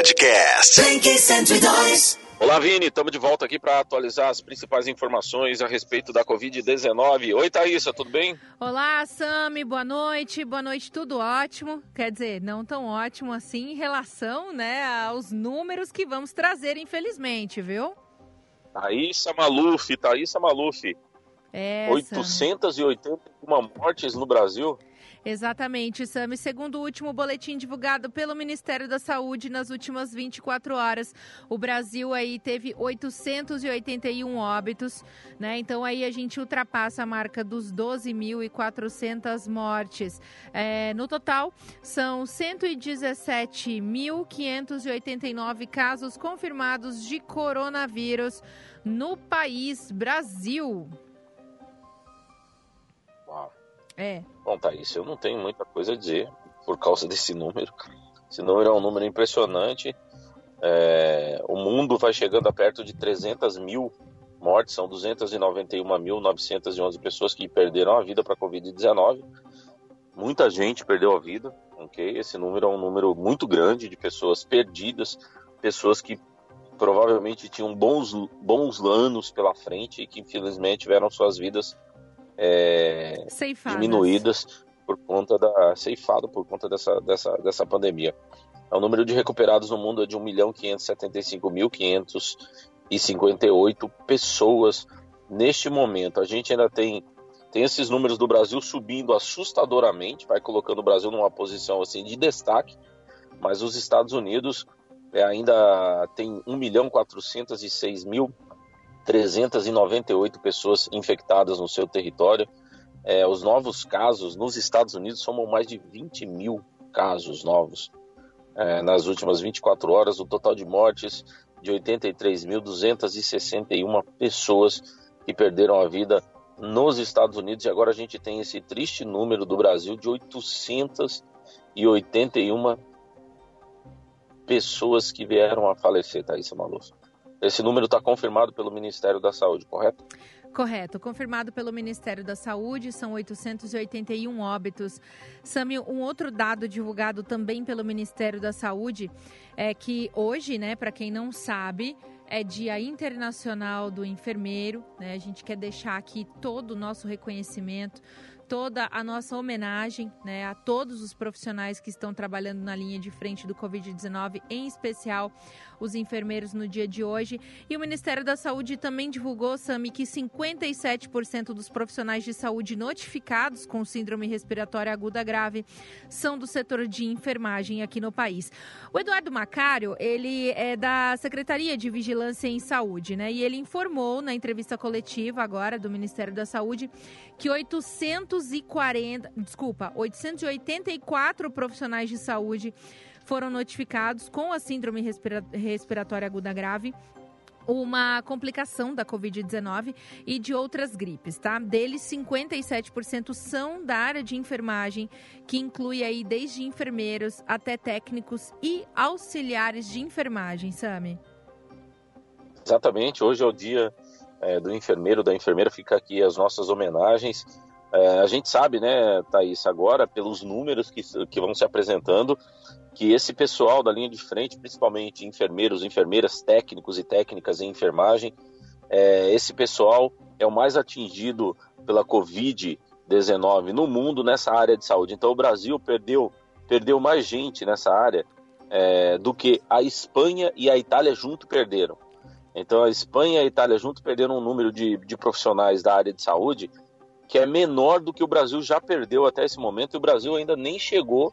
Podcast. Blink 102. Olá, Vini. Estamos de volta aqui para atualizar as principais informações a respeito da Covid-19. Oi, Thaísa, tudo bem? Olá, Sami. Boa noite. Boa noite, tudo ótimo. Quer dizer, não tão ótimo assim em relação né, aos números que vamos trazer, infelizmente, viu? Thaísa Maluf, Thaísa Maluf. Essa. 881 mortes no Brasil. Exatamente, Sami. Segundo o último boletim divulgado pelo Ministério da Saúde nas últimas 24 horas, o Brasil aí teve 881 óbitos, né? Então aí a gente ultrapassa a marca dos 12.400 mortes. É, no total, são 117.589 casos confirmados de coronavírus no país Brasil. É. Bom, Thaís, eu não tenho muita coisa a dizer por causa desse número. Esse número é um número impressionante. É, o mundo vai chegando a perto de 300 mil mortes, são 291.911 pessoas que perderam a vida para a Covid-19. Muita gente perdeu a vida, ok? Esse número é um número muito grande de pessoas perdidas, pessoas que provavelmente tinham bons, bons anos pela frente e que infelizmente tiveram suas vidas é, diminuídas por conta da ceifado por conta dessa, dessa, dessa pandemia. O número de recuperados no mundo é de 1.575.558 pessoas neste momento. A gente ainda tem tem esses números do Brasil subindo assustadoramente, vai colocando o Brasil numa posição assim de destaque, mas os Estados Unidos é, ainda tem 1 milhão 406 mil 398 pessoas infectadas no seu território. É, os novos casos nos Estados Unidos somam mais de 20 mil casos novos. É, nas últimas 24 horas, o total de mortes de 83.261 pessoas que perderam a vida nos Estados Unidos. E agora a gente tem esse triste número do Brasil de 881 pessoas que vieram a falecer, Thaisa Maluf. Esse número está confirmado pelo Ministério da Saúde, correto? Correto, confirmado pelo Ministério da Saúde, são 881 óbitos. Sami, um outro dado divulgado também pelo Ministério da Saúde é que hoje, né, para quem não sabe, é Dia Internacional do Enfermeiro. Né? A gente quer deixar aqui todo o nosso reconhecimento, toda a nossa homenagem né, a todos os profissionais que estão trabalhando na linha de frente do Covid-19, em especial os enfermeiros no dia de hoje. E o Ministério da Saúde também divulgou, Sami, que 57% dos profissionais de saúde notificados com síndrome respiratória aguda grave são do setor de enfermagem aqui no país. O Eduardo Macário, ele é da Secretaria de Vigilância em Saúde, né? E ele informou na entrevista coletiva agora do Ministério da Saúde que 840, desculpa, 884 profissionais de saúde foram notificados com a síndrome respira respiratória aguda grave uma complicação da Covid-19 e de outras gripes, tá? Deles, 57% são da área de enfermagem, que inclui aí desde enfermeiros até técnicos e auxiliares de enfermagem, Sami. Exatamente, hoje é o dia é, do enfermeiro, da enfermeira, fica aqui as nossas homenagens. É, a gente sabe, né, Thaís, agora, pelos números que, que vão se apresentando, que esse pessoal da linha de frente, principalmente enfermeiros, enfermeiras, técnicos e técnicas em enfermagem, é, esse pessoal é o mais atingido pela Covid-19 no mundo nessa área de saúde. Então, o Brasil perdeu, perdeu mais gente nessa área é, do que a Espanha e a Itália junto perderam. Então, a Espanha e a Itália juntos perderam um número de, de profissionais da área de saúde que é menor do que o Brasil já perdeu até esse momento, e o Brasil ainda nem chegou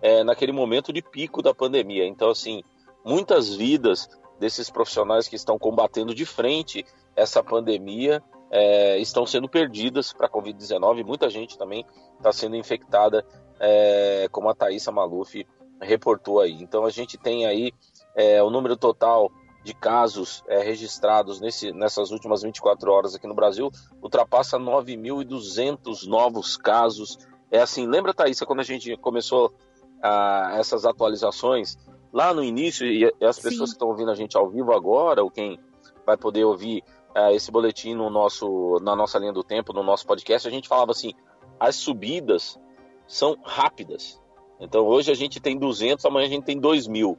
é, naquele momento de pico da pandemia. Então, assim, muitas vidas desses profissionais que estão combatendo de frente essa pandemia é, estão sendo perdidas para a Covid-19. Muita gente também está sendo infectada, é, como a Thaisa Maluf reportou aí. Então, a gente tem aí é, o número total de casos é, registrados nesse, nessas últimas 24 horas aqui no Brasil ultrapassa 9.200 novos casos. É assim, lembra, Thaisa, quando a gente começou ah, essas atualizações lá no início, e as pessoas Sim. que estão ouvindo a gente ao vivo agora, ou quem vai poder ouvir ah, esse boletim no nosso, na nossa linha do tempo, no nosso podcast, a gente falava assim, as subidas são rápidas. Então hoje a gente tem 200, amanhã a gente tem 2 mil.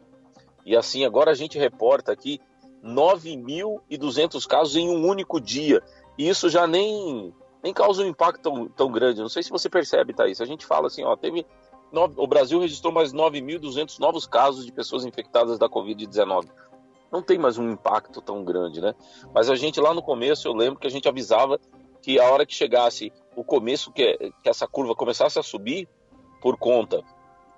E assim, agora a gente reporta aqui 9.200 casos em um único dia. E isso já nem, nem causa um impacto tão, tão grande. Não sei se você percebe, Thaís. A gente fala assim, ó, teve. O Brasil registrou mais 9.200 novos casos de pessoas infectadas da Covid-19. Não tem mais um impacto tão grande, né? Mas a gente lá no começo, eu lembro que a gente avisava que a hora que chegasse o começo, que, que essa curva começasse a subir por conta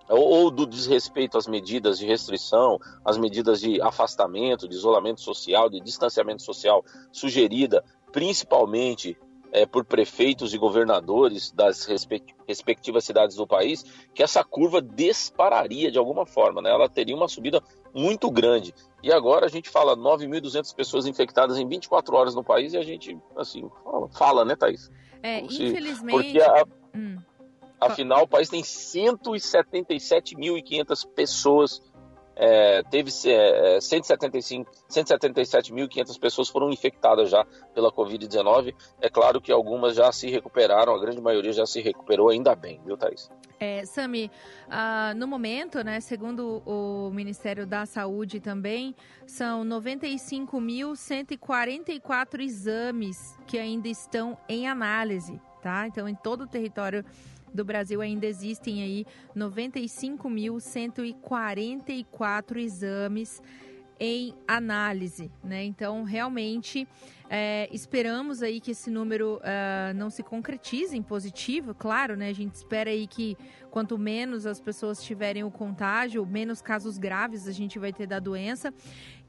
ou, do desrespeito às medidas de restrição, às medidas de afastamento, de isolamento social, de distanciamento social sugerida, principalmente é, por prefeitos e governadores das respectivas cidades do país, que essa curva dispararia de alguma forma, né? ela teria uma subida muito grande. E agora a gente fala 9.200 pessoas infectadas em 24 horas no país e a gente, assim, fala, fala né, Thaís? É, infelizmente... Porque a, hum. Afinal, o país tem 177.500 pessoas é, teve é, 177.500 pessoas foram infectadas já pela Covid-19. É claro que algumas já se recuperaram, a grande maioria já se recuperou, ainda bem, viu, Thaís? É, Sami, uh, no momento, né, segundo o Ministério da Saúde também, são 95.144 exames que ainda estão em análise, tá? Então, em todo o território do Brasil ainda existem aí 95.144 exames em análise, né? Então, realmente, é, esperamos aí que esse número uh, não se concretize em positivo, claro, né? A gente espera aí que quanto menos as pessoas tiverem o contágio, menos casos graves a gente vai ter da doença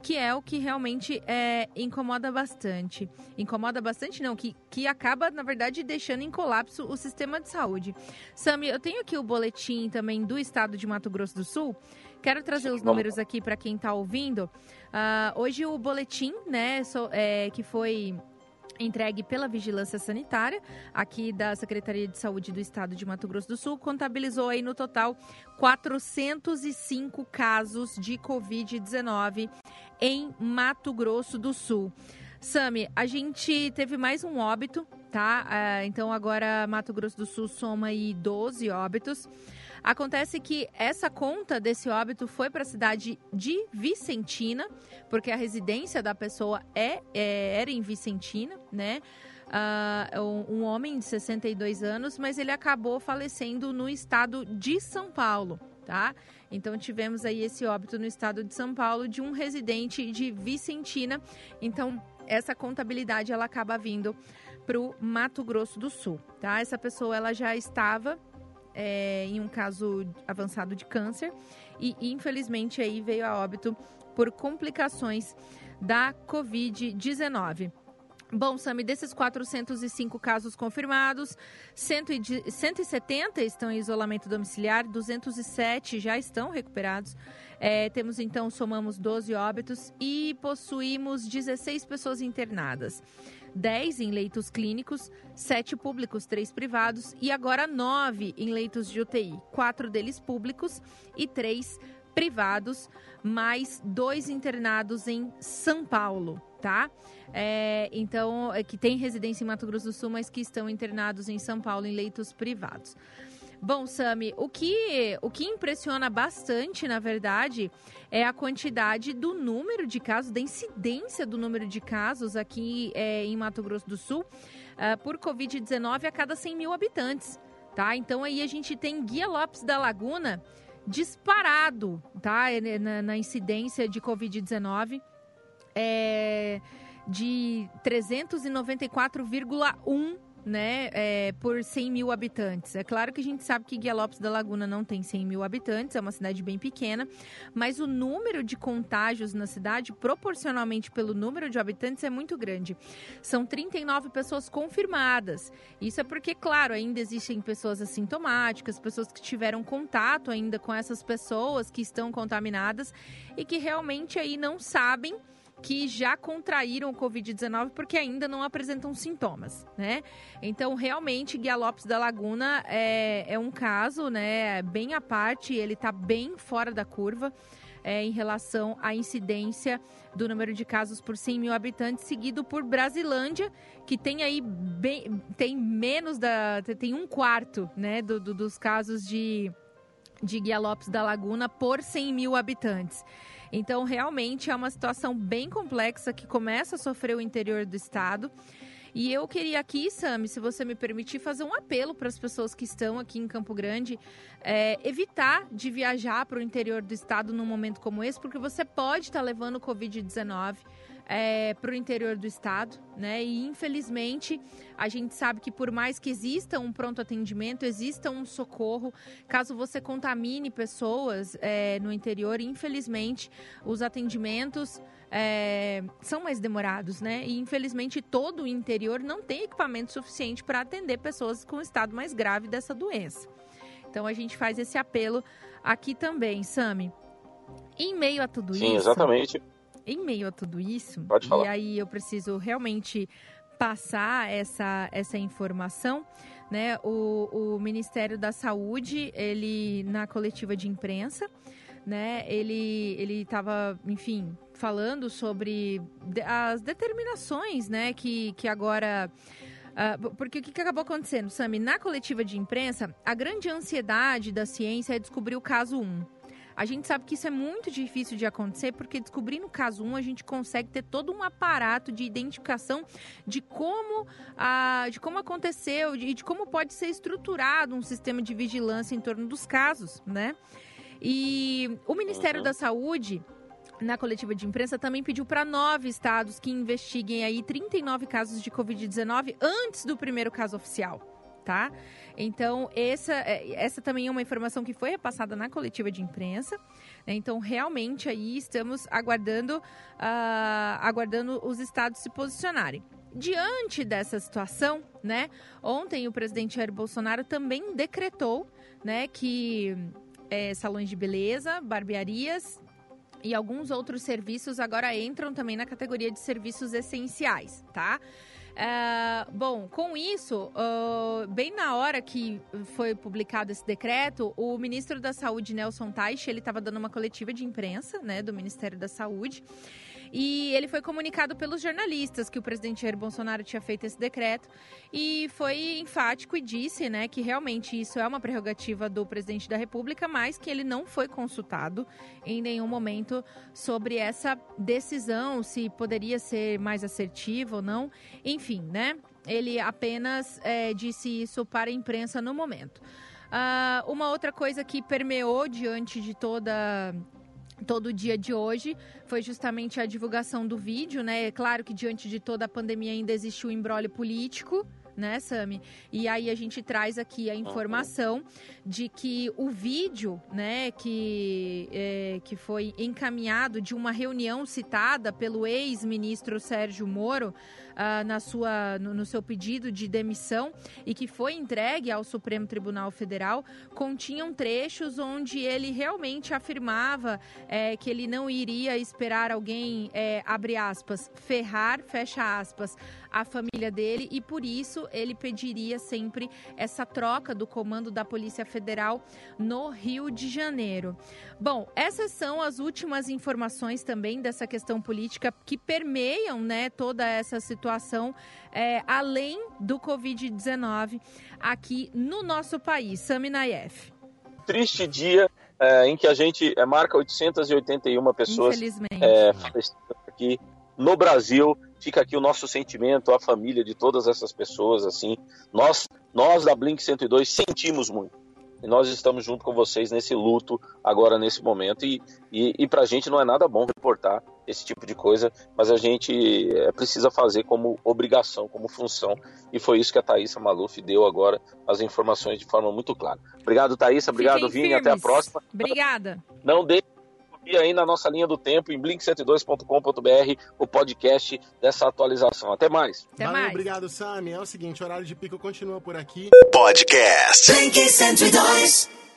que é o que realmente é, incomoda bastante. Incomoda bastante, não, que, que acaba, na verdade, deixando em colapso o sistema de saúde. Sami, eu tenho aqui o boletim também do estado de Mato Grosso do Sul. Quero trazer os números aqui para quem está ouvindo. Uh, hoje o boletim, né, so, é, que foi entregue pela Vigilância Sanitária, aqui da Secretaria de Saúde do Estado de Mato Grosso do Sul, contabilizou aí no total 405 casos de Covid-19 em Mato Grosso do Sul. Sami, a gente teve mais um óbito, tá? Uh, então agora Mato Grosso do Sul soma aí 12 óbitos. Acontece que essa conta desse óbito foi para a cidade de Vicentina, porque a residência da pessoa é, é era em Vicentina, né? Uh, um homem de 62 anos, mas ele acabou falecendo no estado de São Paulo, tá? Então tivemos aí esse óbito no estado de São Paulo de um residente de Vicentina. Então essa contabilidade ela acaba vindo para o Mato Grosso do Sul, tá? Essa pessoa ela já estava é, em um caso avançado de câncer e infelizmente aí veio a óbito por complicações da Covid-19. Bom, Sami, desses 405 casos confirmados, 170 estão em isolamento domiciliar, 207 já estão recuperados. É, temos então, somamos 12 óbitos e possuímos 16 pessoas internadas. 10 em leitos clínicos, 7 públicos, 3 privados e agora 9 em leitos de UTI, 4 deles públicos e 3 privados, mais dois internados em São Paulo, tá? É, então, é, que tem residência em Mato Grosso do Sul, mas que estão internados em São Paulo em leitos privados. Bom, Sami, o que, o que impressiona bastante, na verdade, é a quantidade do número de casos, da incidência do número de casos aqui é, em Mato Grosso do Sul uh, por Covid-19 a cada 100 mil habitantes, tá? Então aí a gente tem Guia Lopes da Laguna disparado, tá? É, na, na incidência de Covid-19 é de 394,1 né, é, por 100 mil habitantes. É claro que a gente sabe que Guia Lopes da Laguna não tem 100 mil habitantes, é uma cidade bem pequena, mas o número de contágios na cidade, proporcionalmente pelo número de habitantes, é muito grande. São 39 pessoas confirmadas. Isso é porque, claro, ainda existem pessoas assintomáticas, pessoas que tiveram contato ainda com essas pessoas que estão contaminadas e que realmente aí não sabem que já contraíram o Covid-19 porque ainda não apresentam sintomas, né? Então, realmente, Guia Lopes da Laguna é, é um caso, né, bem à parte, ele está bem fora da curva. É, em relação à incidência do número de casos por 100 mil habitantes, seguido por Brasilândia, que tem aí bem, tem menos da. tem um quarto né, do, do, dos casos de, de Guia Lopes da Laguna por 100 mil habitantes. Então, realmente é uma situação bem complexa que começa a sofrer o interior do estado. E eu queria aqui, Sami, se você me permitir, fazer um apelo para as pessoas que estão aqui em Campo Grande, é, evitar de viajar para o interior do estado num momento como esse, porque você pode estar tá levando o Covid-19 é, para o interior do estado, né? E infelizmente a gente sabe que por mais que exista um pronto atendimento, exista um socorro, caso você contamine pessoas é, no interior, infelizmente os atendimentos é, são mais demorados, né? E infelizmente todo o interior não tem equipamento suficiente para atender pessoas com estado mais grave dessa doença. Então a gente faz esse apelo aqui também, Sami. Em meio a tudo Sim, isso. Sim, exatamente em meio a tudo isso, Pode falar. e aí eu preciso realmente passar essa, essa informação, né? O, o Ministério da Saúde, ele na coletiva de imprensa, né? Ele ele estava, enfim, falando sobre as determinações, né? Que que agora Uh, porque o que, que acabou acontecendo, Sami? Na coletiva de imprensa, a grande ansiedade da ciência é descobrir o caso 1. A gente sabe que isso é muito difícil de acontecer, porque descobrindo o caso 1, a gente consegue ter todo um aparato de identificação de como, a, de como aconteceu e de, de como pode ser estruturado um sistema de vigilância em torno dos casos, né? E o Ministério uhum. da Saúde na coletiva de imprensa também pediu para nove estados que investiguem aí 39 casos de Covid-19 antes do primeiro caso oficial, tá? Então, essa, é, essa também é uma informação que foi repassada na coletiva de imprensa. Né? Então, realmente aí estamos aguardando, uh, aguardando os estados se posicionarem. Diante dessa situação, né, ontem o presidente Jair Bolsonaro também decretou né, que é, salões de beleza, barbearias e alguns outros serviços agora entram também na categoria de serviços essenciais, tá? Uh, bom, com isso, uh, bem na hora que foi publicado esse decreto, o ministro da Saúde, Nelson Teich, ele estava dando uma coletiva de imprensa, né, do Ministério da Saúde, e ele foi comunicado pelos jornalistas que o presidente Jair Bolsonaro tinha feito esse decreto e foi enfático e disse, né, que realmente isso é uma prerrogativa do presidente da República, mas que ele não foi consultado em nenhum momento sobre essa decisão, se poderia ser mais assertiva ou não. Enfim, né? Ele apenas é, disse isso para a imprensa no momento. Uh, uma outra coisa que permeou diante de toda todo o dia de hoje foi justamente a divulgação do vídeo, né? É claro que diante de toda a pandemia ainda existe o um embrólio político, né, Sami? E aí a gente traz aqui a informação de que o vídeo, né, que, é, que foi encaminhado de uma reunião citada pelo ex-ministro Sérgio Moro, uh, na sua, no, no, seu pedido de demissão e que foi entregue ao Supremo Tribunal Federal, continham trechos onde ele realmente afirmava é, que ele não iria esperar alguém, é, abre aspas, ferrar, fecha aspas, a família dele e por isso ele pediria sempre essa troca do comando da Polícia Federal no Rio de Janeiro. Bom, essas são as últimas informações também dessa questão política que permeiam né, toda essa situação, é, além do Covid-19 aqui no nosso país. Sami. Triste dia é, em que a gente é, marca 881 pessoas é, aqui no Brasil. Fica aqui o nosso sentimento, a família de todas essas pessoas. assim Nós, nós da Blink 102 sentimos muito e nós estamos junto com vocês nesse luto agora, nesse momento. E, e, e para a gente não é nada bom reportar esse tipo de coisa, mas a gente é, precisa fazer como obrigação, como função. E foi isso que a Thaisa Maluf deu agora as informações de forma muito clara. Obrigado, Thaisa. Obrigado, Vini. Até a próxima. Obrigada. Não deixe e aí na nossa linha do tempo em blink102.com.br o podcast dessa atualização. Até mais. Até Valeu, mais. obrigado, Sami. É o seguinte, o horário de pico continua por aqui. Podcast Blink 102.